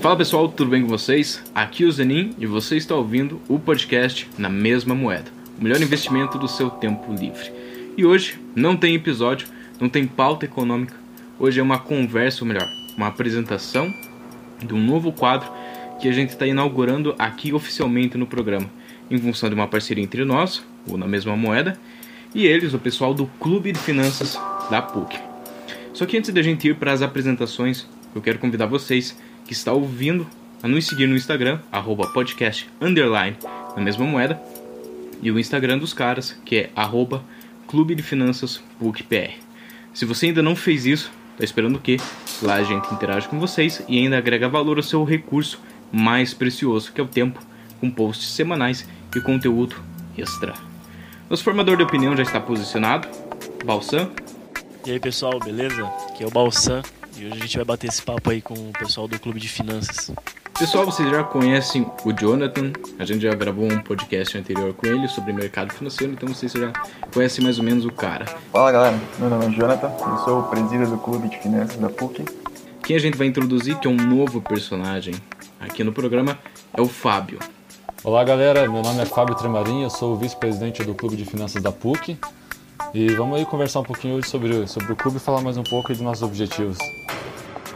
Fala pessoal, tudo bem com vocês? Aqui é o Zenin e você está ouvindo o podcast Na Mesma Moeda, o melhor investimento do seu tempo livre. E hoje não tem episódio, não tem pauta econômica, hoje é uma conversa, ou melhor, uma apresentação de um novo quadro que a gente está inaugurando aqui oficialmente no programa, em função de uma parceria entre nós, o Na Mesma Moeda, e eles, o pessoal do Clube de Finanças da PUC. Só que antes da gente ir para as apresentações, eu quero convidar vocês que está ouvindo a nos seguir no Instagram, arroba podcast underline, na mesma moeda, e o Instagram dos caras, que é arroba Clube de Finanças PUC-PR. Se você ainda não fez isso, tá esperando o quê? Lá a gente interage com vocês e ainda agrega valor ao seu recurso mais precioso, que é o tempo, com posts semanais e conteúdo extra. Nosso formador de opinião já está posicionado, Balsan. E aí pessoal, beleza? Aqui é o Balsan e hoje a gente vai bater esse papo aí com o pessoal do Clube de Finanças. Pessoal, vocês já conhecem o Jonathan, a gente já gravou um podcast anterior com ele sobre mercado financeiro, então vocês já conhecem mais ou menos o cara. Fala galera, meu nome é Jonathan, eu sou o presidente do Clube de Finanças da PUC. Quem a gente vai introduzir, que é um novo personagem aqui no programa, é o Fábio. Olá galera, meu nome é Fábio Tremarim, eu sou o vice-presidente do Clube de Finanças da PUC e vamos aí conversar um pouquinho hoje sobre, sobre o clube e falar mais um pouco dos nossos objetivos.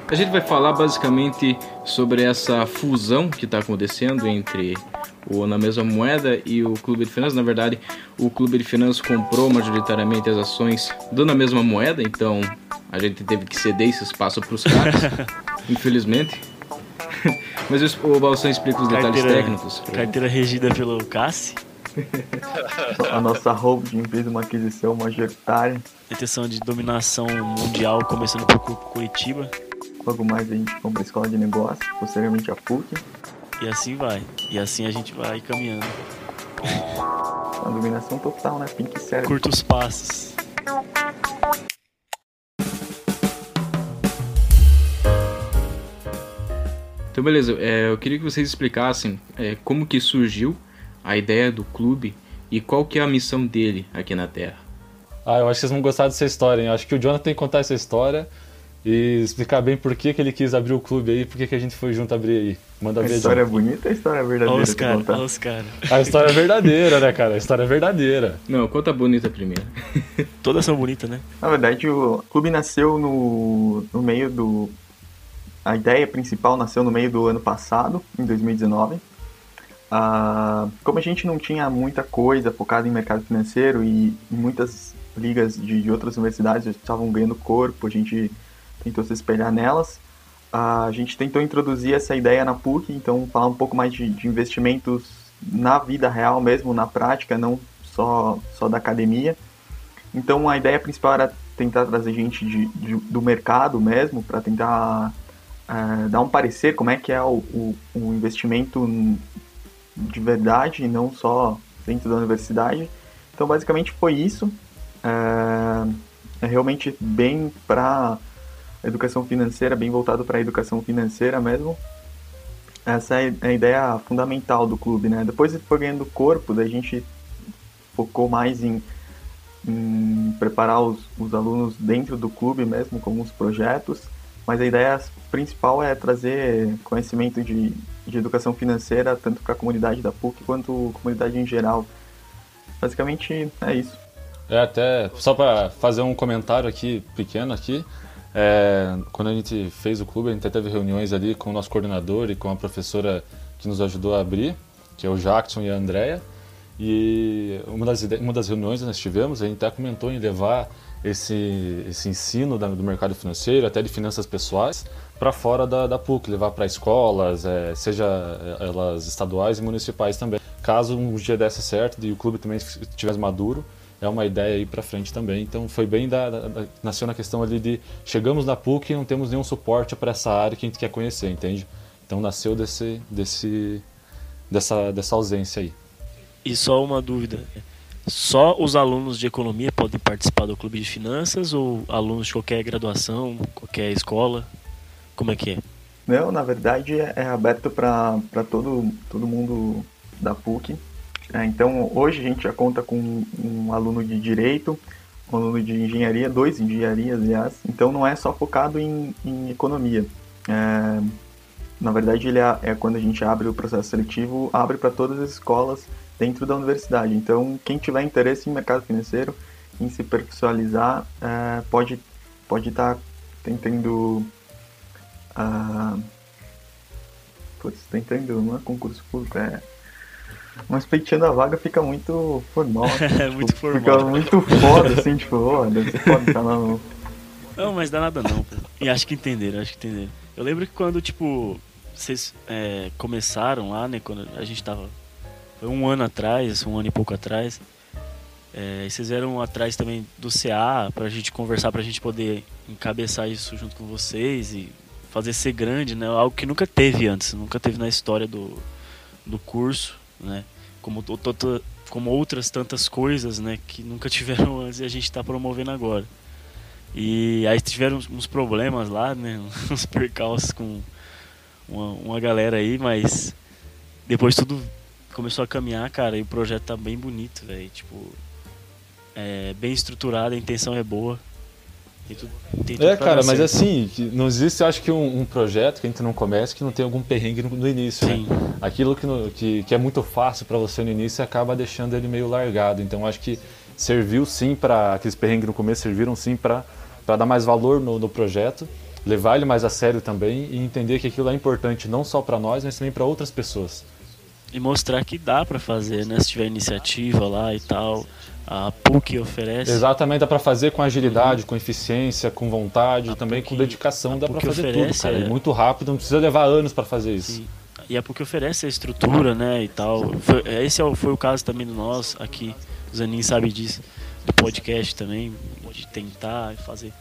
A gente vai falar basicamente sobre essa fusão que está acontecendo entre o Na Mesma Moeda e o Clube de Finanças. Na verdade, o Clube de Finanças comprou majoritariamente as ações do Na Mesma Moeda, então a gente teve que ceder esse espaço para os caras, infelizmente. Mas o Balsão explica os detalhes Carteira- técnicos. Carteira regida pelo Cassi, A nossa holding fez uma aquisição majoritária, intenção de dominação mundial começando por Cu- Curitiba logo mais a gente compra a escola de negócios, posteriormente a PUC, e assim vai. E assim a gente vai caminhando. uma dominação total, né? Pink Cérebro. Curtos passos. Então, beleza. É, eu queria que vocês explicassem é, como que surgiu a ideia do clube e qual que é a missão dele aqui na Terra. Ah, eu acho que vocês vão gostar dessa história, hein? Eu acho que o Jonathan tem que contar essa história e explicar bem por que, que ele quis abrir o clube aí, por que, que a gente foi junto abrir aí. Manda A história é bonita ou a história é Olha verdadeira? os pra caras, olha os caras. A história é verdadeira, né, cara? A história é verdadeira. Não, conta a bonita primeiro. Todas são bonitas, né? Na verdade, o clube nasceu no, no meio do. A ideia principal nasceu no meio do ano passado, em 2019. Ah, como a gente não tinha muita coisa focada em mercado financeiro e muitas ligas de, de outras universidades já estavam ganhando corpo, a gente tentou se espelhar nelas. Ah, a gente tentou introduzir essa ideia na PUC, então falar um pouco mais de, de investimentos na vida real mesmo, na prática, não só, só da academia. Então a ideia principal era tentar trazer gente de, de- do mercado mesmo, para tentar eh, dar um parecer como é que é o, o, o investimento de verdade não só dentro da universidade. Então basicamente foi isso. É, é realmente bem para educação financeira, bem voltado para a educação financeira mesmo. Essa é a ideia fundamental do clube, né? Depois ele foi ganhando corpo, daí a gente focou mais em em preparar os, os alunos dentro do clube mesmo com alguns projetos, mas a ideia principal é trazer conhecimento de, de educação financeira tanto para a comunidade da PUC quanto a comunidade em geral. Basicamente é isso. É, até só para fazer um comentário aqui, pequeno aqui, é, quando a gente fez o clube, a gente até teve reuniões ali com o nosso coordenador e com a professora que nos ajudou a abrir, que é o Jackson e a Andrea. E uma das, uma das reuniões que nós tivemos, a gente até comentou em levar esse, esse ensino da- do mercado financeiro, até de finanças pessoais, para fora da, da PUC, levar para escolas, é, seja é, elas estaduais e municipais também. Caso um dia desse certo e o clube também estivesse maduro, é uma ideia aí para frente também. Então foi bem da, da- da- nasceu na questão ali de chegamos na PUC e não temos nenhum suporte para essa área que a gente quer conhecer, entende? Então nasceu desse, desse dessa, dessa ausência aí. E só uma dúvida. Só os alunos de economia podem participar do clube de finanças ou alunos de qualquer graduação, qualquer escola? Como é que é? Não, na verdade é é aberto para todo, todo mundo da PUC. É, então hoje a gente já conta com um aluno de direito, um aluno de engenharia, dois engenharias, aliás. Então não é só focado em, em economia. É, na verdade, ele é, é quando a gente abre o processo seletivo, abre para todas as escolas dentro da universidade. Então, quem tiver interesse em mercado financeiro, em se profissionalizar, é, pode pode estar tá tentando uh, putz, tentando não é concurso público, é mas pleiteando a vaga fica muito formal. É, tipo, muito formal. Fica muito foda, assim, tipo, ó, você pode estar lá no... Não, mas dá nada não, pô. E acho que entenderam, acho que entenderam. Eu lembro que quando, tipo, vocês é, começaram lá, né, quando a gente tava... Foi um ano atrás, um ano e pouco atrás. É, vocês vieram atrás também do CA pra gente conversar, pra gente poder encabeçar isso junto com vocês e fazer ser grande, né? Algo que nunca teve antes, nunca teve na história do, do curso, né? Como, como outras tantas coisas, né? Que nunca tiveram antes e a gente está promovendo agora. E aí tiveram uns problemas lá, né? Uns percalços com uma, uma galera aí, mas depois tudo começou a caminhar, cara, e o projeto tá bem bonito, velho. Tipo, é bem estruturado, a intenção é boa. Tem tudo, tem tudo é, cara, mas assim, não existe, acho que um, um, projeto que a gente não começa que não tem algum perrengue no, no início, né? Sim. né? Aquilo que, no, que, que, é muito fácil para você no início acaba deixando ele meio largado. Então, acho que serviu sim para aqueles perrengues no começo serviram sim para dar mais valor no, no projeto, levar ele mais a sério também e entender que aquilo é importante não só para nós, mas também para outras pessoas. E mostrar que dá para fazer, né? Se tiver iniciativa lá e tal a PUC oferece. Exatamente, dá para fazer com agilidade, uhum. com eficiência, com vontade, a também PUC, com dedicação, dá para fazer tudo, cara. É... muito rápido, não precisa levar anos para fazer isso. Sim. E a PUC oferece a estrutura, né, e tal. Foi, esse é foi o caso também do nós aqui, o Zanin sabe disso, do podcast também, de tentar fazer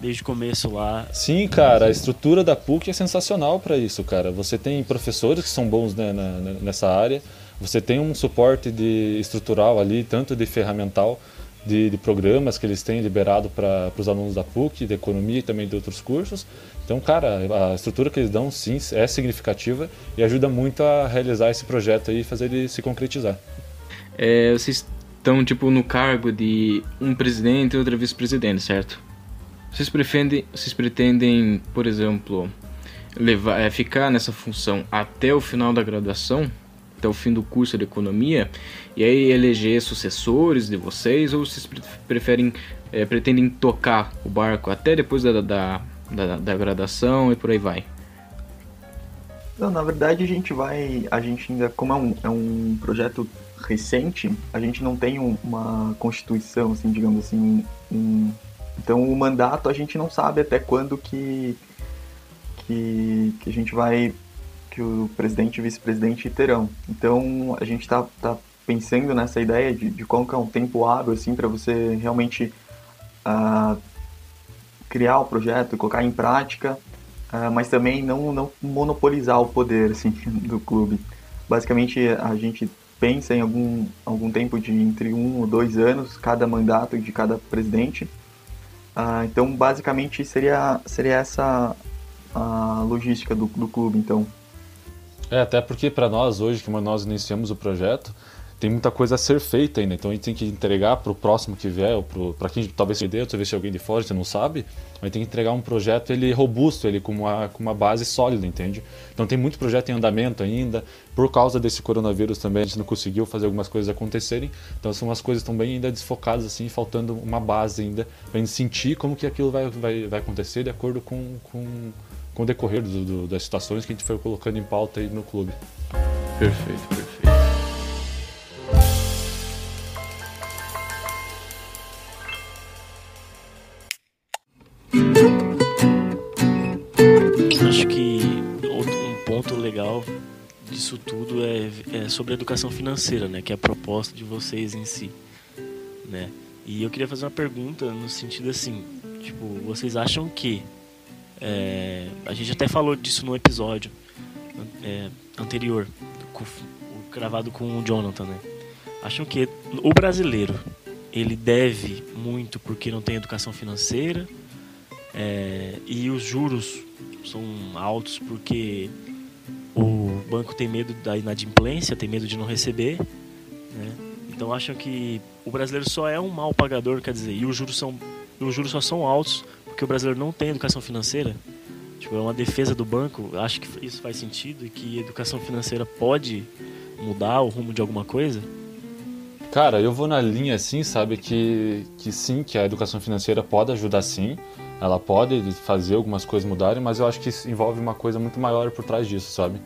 desde o começo lá. Sim, cara, a estrutura da PUC é sensacional para isso, cara. Você tem professores que são bons né, na, nessa área, você tem um suporte de estrutural ali, tanto de ferramental, de, de programas que eles têm liberado para os alunos da PUC, de economia e também de outros cursos. Então, cara, a estrutura que eles dão sim é significativa e ajuda muito a realizar esse projeto e fazer ele se concretizar. É, vocês estão tipo no cargo de um presidente e outra vice-presidente, certo? Vocês pretendem, vocês pretendem, por exemplo, levar, é, ficar nessa função até o final da graduação? Até o fim do curso de economia e aí eleger sucessores de vocês ou vocês preferem é, pretendem tocar o barco até depois da, da, da, da graduação e por aí vai? Não, na verdade a gente vai, a gente ainda, como é um, é um projeto recente, a gente não tem um, uma constituição, assim, digamos assim, um, então o mandato a gente não sabe até quando que, que, que a gente vai que o presidente e vice-presidente terão. Então a gente está tá pensando nessa ideia de, de qual que é um tempo hábil assim para você realmente uh, criar o projeto, colocar em prática, uh, mas também não, não monopolizar o poder assim, do clube. Basicamente a gente pensa em algum, algum tempo de entre um ou dois anos cada mandato de cada presidente. Uh, então basicamente seria, seria essa a logística do, do clube então é, até porque para nós hoje, que nós iniciamos o projeto, tem muita coisa a ser feita ainda, então a gente tem que entregar para o próximo que vier, ou para quem talvez se dê, talvez se alguém de fora, você não sabe, mas tem que entregar um projeto ele robusto, ele com uma, com uma base sólida, entende? Então tem muito projeto em andamento ainda, por causa desse coronavírus também a gente não conseguiu fazer algumas coisas acontecerem, então são umas coisas também ainda desfocadas assim, faltando uma base ainda, para a gente sentir como que aquilo vai, vai, vai acontecer de acordo com, com com o decorrer do, do, das situações que a gente foi colocando em pauta aí no clube. Perfeito, perfeito. Acho que um ponto legal disso tudo é, é sobre a educação financeira, né, que é a proposta de vocês em si, né? E eu queria fazer uma pergunta no sentido assim, tipo, vocês acham que é, a gente até falou disso no episódio é, anterior, com, gravado com o Jonathan, né? Acham que o brasileiro ele deve muito porque não tem educação financeira é, e os juros são altos porque o banco tem medo da inadimplência, tem medo de não receber, né? Então acham que o brasileiro só é um mal pagador, quer dizer, e os juros são os juros só são altos porque o brasileiro não tem educação financeira? Tipo, é uma defesa do banco. Acho que isso faz sentido e que educação financeira pode mudar o rumo de alguma coisa? Cara, eu vou na linha assim, sabe, que, que sim, que a educação financeira pode ajudar sim, ela pode fazer algumas coisas mudarem, mas eu acho que isso envolve uma coisa muito maior por trás disso, sabe?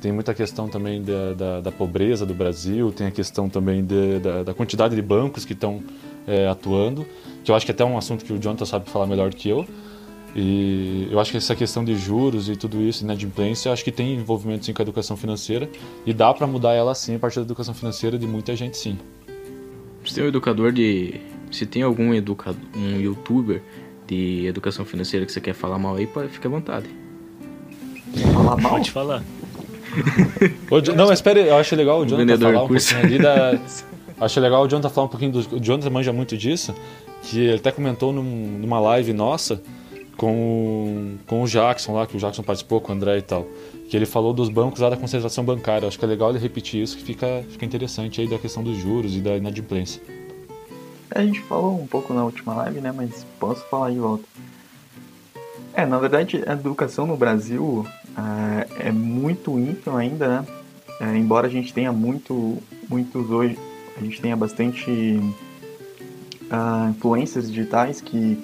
Tem muita questão também da, da, da pobreza do Brasil, tem a questão também de, da, da, quantidade de bancos que estão é, atuando, que eu acho que é até é um assunto que o Jonathan sabe falar melhor do que eu, e eu acho que essa questão de juros e tudo isso, inadimplência, eu acho que tem envolvimento sim com a educação financeira e dá para mudar ela sim a partir da educação financeira de muita gente sim. Se tem um educador de. Se tem algum educador, um youtuber de educação financeira que você quer falar mal aí, pode, fica à vontade. Falar mal? Pode falar. não, mas espere, eu acho legal o Jonathan falar um pouquinho ali da. Acho legal o Jonathan falar um pouquinho do. O Jonathan manja muito disso, que ele até comentou num, numa live nossa com, com o Jackson lá, que o Jackson participou, com o André e tal. Que ele falou dos bancos lá da concentração bancária. Acho que é legal ele repetir isso, que fica, fica interessante aí da questão dos juros e da inadimplência. É, a gente falou um pouco na última live, né? Mas posso falar de volta. É, na verdade, a educação no Brasil é, é muito ínfima ainda, né? É, embora a gente tenha muito, muitos hoje, a gente tenha bastante uh, influências digitais que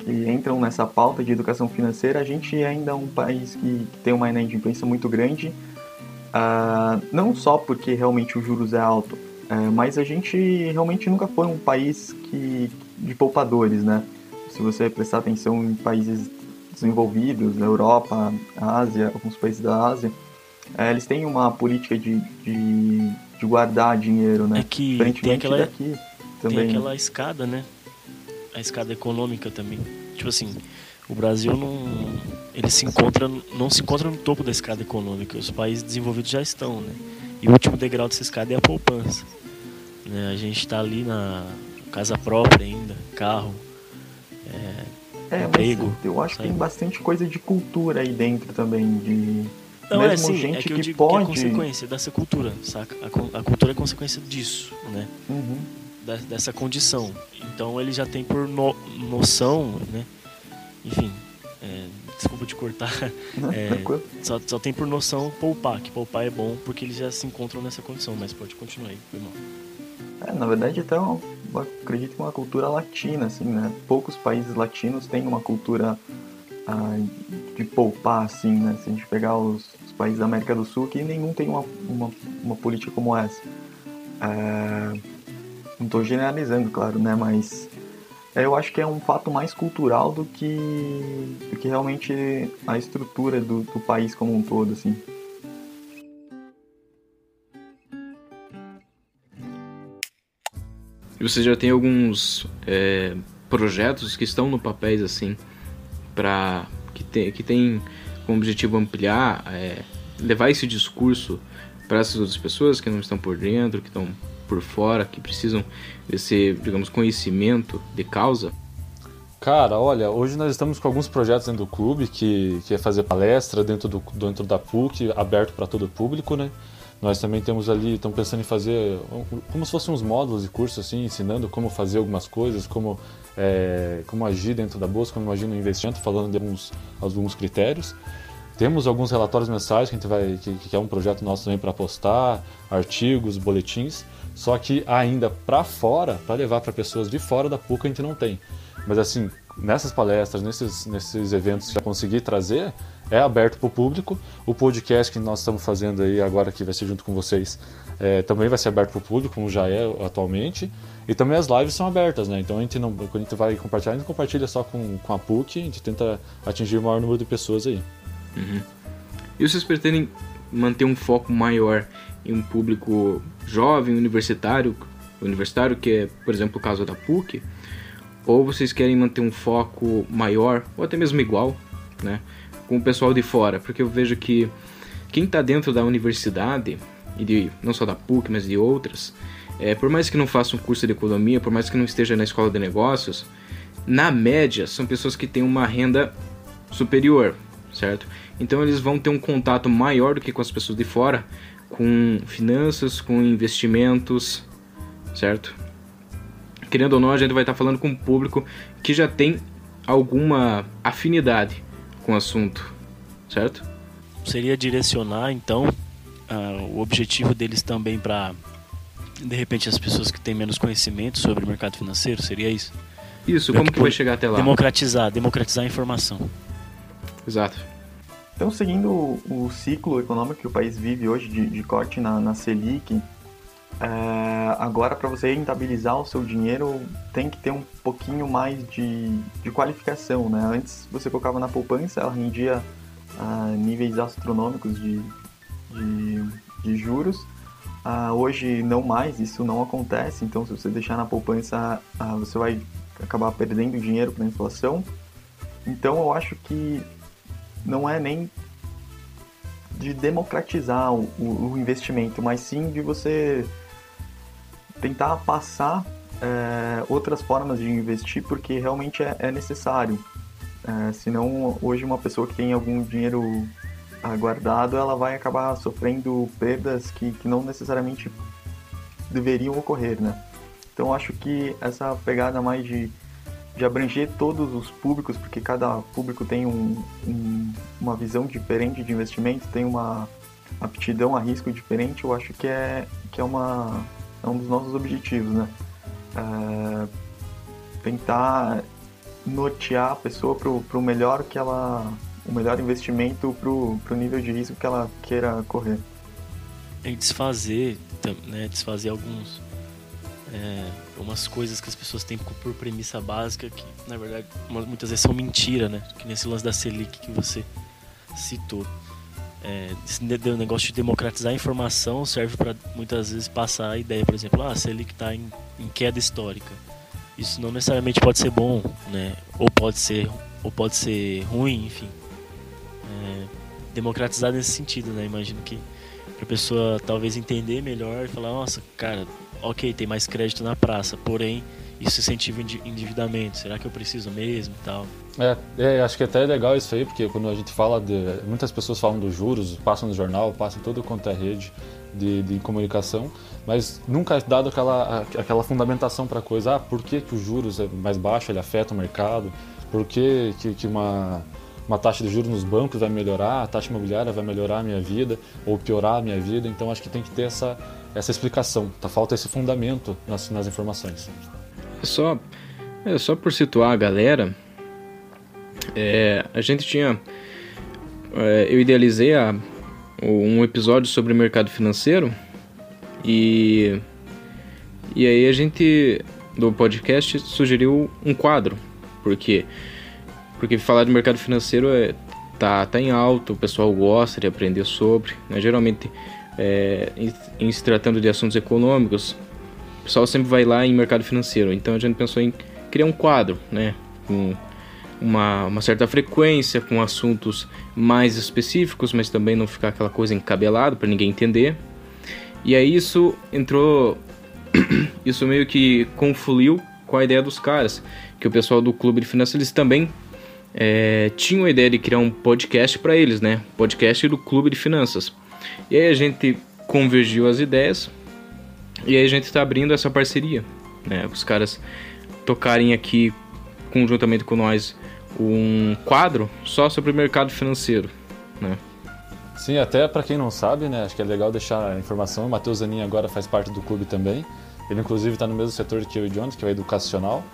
que entram nessa pauta de educação financeira, a gente ainda é um país que, que tem uma inadimplência muito grande, uh, não só porque realmente os juros é alto, uh, mas a gente realmente nunca foi um país que, de poupadores, né? Se você prestar atenção em países desenvolvidos, na Europa, Ásia, alguns países da Ásia, uh, eles têm uma política de, de, de, guardar dinheiro, né? É que tem aquela, daqui, também. tem aquela escada, né? a escada econômica também. Tipo assim, o Brasil não ele se encontra não se encontra no topo da escada econômica. Os países desenvolvidos já estão, né? E o último degrau dessa escada é a poupança. Né? A gente está ali na casa própria ainda, carro, é, é emprego. eu acho sabe? que tem bastante coisa de cultura aí dentro também de não, é Mesmo é assim, gente é que, eu digo pode... que é consequência dessa cultura, saca? A, a cultura é consequência disso, né? Uhum dessa condição. Então ele já tem por no, noção, né? Enfim, é, desculpa te cortar. É, só, só tem por noção poupar, que poupar é bom porque eles já se encontram nessa condição, mas pode continuar aí, foi mal. É, na verdade até eu acredito que uma cultura latina, assim, né? Poucos países latinos têm uma cultura ah, de poupar, assim, né? Se a gente pegar os, os, países da América do Sul, que nenhum tem uma, uma, uma política como essa. É não estou generalizando, claro, né? Mas é, eu acho que é um fato mais cultural do que, do que realmente a estrutura do, do país como um todo, assim. E você já tem alguns é, projetos que estão no papéis assim para que tem que tem como objetivo ampliar, é, levar esse discurso para essas outras pessoas que não estão por dentro, que estão por fora que precisam desse, digamos, conhecimento de causa? Cara, olha, hoje nós estamos com alguns projetos dentro do clube, que, que é fazer palestra dentro, do, dentro da PUC, aberto para todo o público, né? Nós também temos ali, estamos pensando em fazer como se fossem uns módulos de curso, assim, ensinando como fazer algumas coisas, como, é, como agir dentro da bolsa, como agir no investimento, falando de alguns, alguns critérios. Temos alguns relatórios mensais que a gente vai, que, que é um projeto nosso também para postar, artigos, boletins. Só que ainda para fora, para levar para pessoas de fora da PUC, a gente não tem. Mas assim, nessas palestras, nesses, nesses eventos que já consegui trazer, é aberto para o público. O podcast que nós estamos fazendo aí agora, que vai ser junto com vocês, é, também vai ser aberto para o público, como já é atualmente. E também as lives são abertas, né? Então a gente não, quando a gente vai compartilhar, a gente compartilha só com, com a PUC, a gente tenta atingir o maior número de pessoas aí. Uhum. E vocês pretendem manter um foco maior em um público jovem, universitário, universitário que é, por exemplo, o caso da PUC, ou vocês querem manter um foco maior, ou até mesmo igual, né, com o pessoal de fora? Porque eu vejo que quem está dentro da universidade, e de, não só da PUC, mas de outras, é, por mais que não faça um curso de economia, por mais que não esteja na escola de negócios, na média são pessoas que têm uma renda superior, certo? Então eles vão ter um contato maior do que com as pessoas de fora, com finanças, com investimentos, certo? Querendo ou não, a gente vai estar falando com um público que já tem alguma afinidade com o assunto, certo? Seria direcionar, então, uh, o objetivo deles também para, de repente, as pessoas que têm menos conhecimento sobre o mercado financeiro, seria isso? Isso, como que, que vai chegar até lá? Democratizar, democratizar a informação. Exato. Então, seguindo o, ciclo econômico que o país vive hoje de, de corte na, na Selic, é, agora para você rentabilizar o seu dinheiro tem que ter um pouquinho mais de, de qualificação, né? Antes você colocava na poupança, ela rendia a níveis astronômicos de, de, de juros. Uh, hoje não mais, isso não acontece, então se você deixar na poupança, uh, você vai acabar perdendo dinheiro para a inflação. Então eu acho que não é nem de democratizar o, o, investimento, mas sim de você tentar passar é, outras formas de investir, porque realmente é, é necessário. É, senão, hoje, uma pessoa que tem algum dinheiro guardado, ela vai acabar sofrendo perdas que, que não necessariamente deveriam ocorrer, né? Então, acho que essa pegada mais de, de abranger todos os públicos, porque cada público tem um, um, uma visão diferente de investimento, tem uma aptidão a risco diferente, eu acho que é, que é, uma, é um dos nossos objetivos, né? É, tentar nortear a pessoa para o melhor que ela o melhor investimento para o nível de risco que ela queira correr e desfazer né desfazer alguns é, umas coisas que as pessoas têm por premissa básica que na verdade muitas vezes são mentira né que nesse lance da Selic que você citou é, esse negócio de democratizar a informação serve para muitas vezes passar a ideia por exemplo ah a Selic está em, em queda histórica isso não necessariamente pode ser bom, né? Ou pode ser, ou pode ser ruim, enfim. É, democratizar nesse sentido, né? Imagino que a pessoa talvez entender melhor e falar, nossa, cara, ok, tem mais crédito na praça, porém isso incentiva endividamento. Será que eu preciso mesmo e tal? É, é, acho que até é legal isso aí, porque quando a gente fala de. Muitas pessoas falam dos juros, passam no jornal, passam todo quanto é rede de, de comunicação, mas nunca é dado aquela, aquela fundamentação para a coisa. Ah, por que, que os juros é mais baixo, ele afeta o mercado? Por que, que, que uma, uma taxa de juros nos bancos vai melhorar, a taxa imobiliária vai melhorar a minha vida ou piorar a minha vida? Então acho que tem que ter essa, essa explicação, tá? falta esse fundamento nas, nas informações. É só, é só por situar a galera, é, a gente tinha. É, eu idealizei a, um episódio sobre o mercado financeiro e e aí a gente do podcast sugeriu um quadro porque porque falar de mercado financeiro é tá tá em alta o pessoal gosta de aprender sobre né? geralmente é, em, em, se tratando de assuntos econômicos o pessoal sempre vai lá em mercado financeiro então a gente pensou em criar um quadro né com uma, uma certa frequência com assuntos mais específicos, mas também não ficar aquela coisa encabelado para ninguém entender. E aí isso entrou, isso meio que confluiu com a ideia dos caras, que o pessoal do clube de finanças eles também é, tinham a ideia de criar um podcast para eles, né? Podcast do clube de finanças. E aí a gente convergiu as ideias e aí a gente está abrindo essa parceria, né? Os caras tocarem aqui conjuntamente com nós um quadro só sobre o mercado financeiro, né? Sim, até para quem não sabe, né, acho que é legal deixar a informação. O Matheus Zanin agora faz parte do clube também. Ele inclusive está no mesmo setor que eu e Jones, que é o educacional.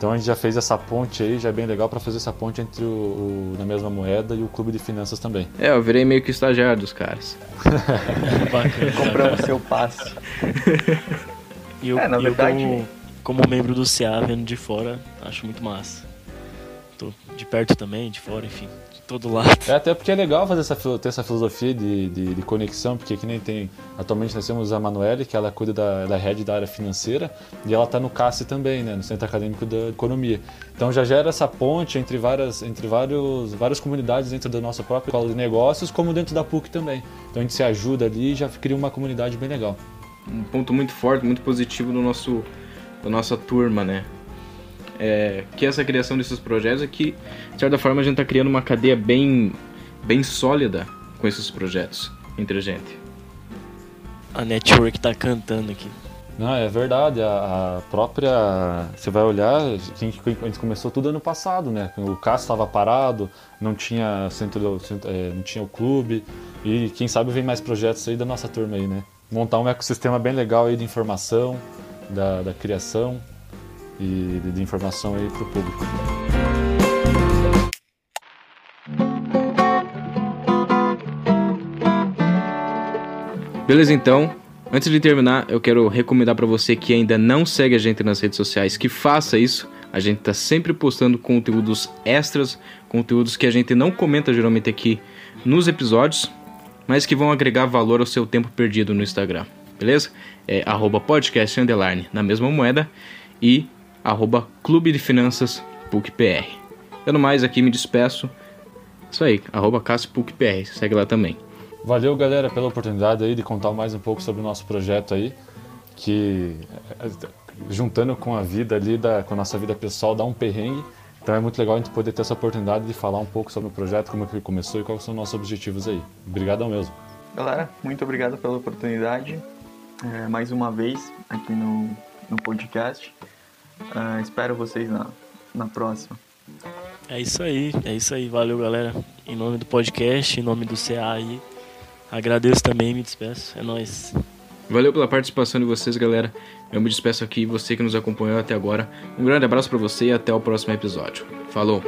Então a gente já fez essa ponte aí, já é bem legal para fazer essa ponte entre o, o, Na Mesma Moeda e o Clube de Finanças também. É, eu virei meio que estagiário dos caras. Compramos seu passe. E eu, é, na verdade... Eu como, como membro do CA, vendo de fora, acho muito massa tô de perto também, de fora, enfim, de todo lado. É, até porque é legal fazer essa, ter essa filosofia de, de, de, conexão, porque que nem tem. Atualmente nós temos a Manuele, que ela cuida da, da rede da área financeira, e ela está no CACE também, né, no Centro Acadêmico da Economia. Então já gera essa ponte entre várias, entre vários, várias comunidades dentro da nossa própria escola de negócios, como dentro da PUC também. Então a gente se ajuda ali e já cria uma comunidade bem legal. Um ponto muito forte, muito positivo do nosso, da nossa turma, né? É, que essa criação desses projetos é que, de certa forma, a gente está criando uma cadeia bem, bem sólida com esses projetos entre a gente. A network está cantando aqui. Não, é verdade. A, a própria. Você vai olhar, a gente, a gente começou tudo ano passado, né? O CAS estava parado, não tinha centro, centro é, não tinha o clube. E quem sabe vem mais projetos aí da nossa turma aí, né? Montar um ecossistema bem legal aí de informação, da, da criação e de, informação aí para o público. Beleza, então. Antes de terminar, eu quero recomendar para você que ainda não segue a gente nas redes sociais que faça isso. A gente está sempre postando conteúdos extras, conteúdos que a gente não comenta geralmente aqui nos episódios, mas que vão agregar valor ao seu tempo perdido no Instagram. Beleza? É arroba podcast underline na mesma moeda e arroba clube de finanças PUCPR. Eu no mais aqui me despeço. Isso aí, arroba PUCPR, segue lá também. Valeu, galera, pela oportunidade aí de contar mais um pouco sobre o nosso projeto aí, que juntando com a vida ali, da, com a nossa vida pessoal, dá um perrengue. Então é muito legal a gente poder ter essa oportunidade de falar um pouco sobre o projeto, como é que ele começou e quais são os nossos objetivos aí. Obrigadão mesmo. Galera, muito obrigado pela oportunidade. É, mais uma vez aqui no, no podcast. Uh, espero vocês na, na próxima. É isso aí, é isso aí. Valeu, galera. Em nome do podcast, em nome do CA aí. Agradeço também, me despeço. É nóis. Valeu pela participação de vocês, galera. Eu me despeço aqui, você que nos acompanhou até agora. Um grande abraço para você e até o próximo episódio. Falou!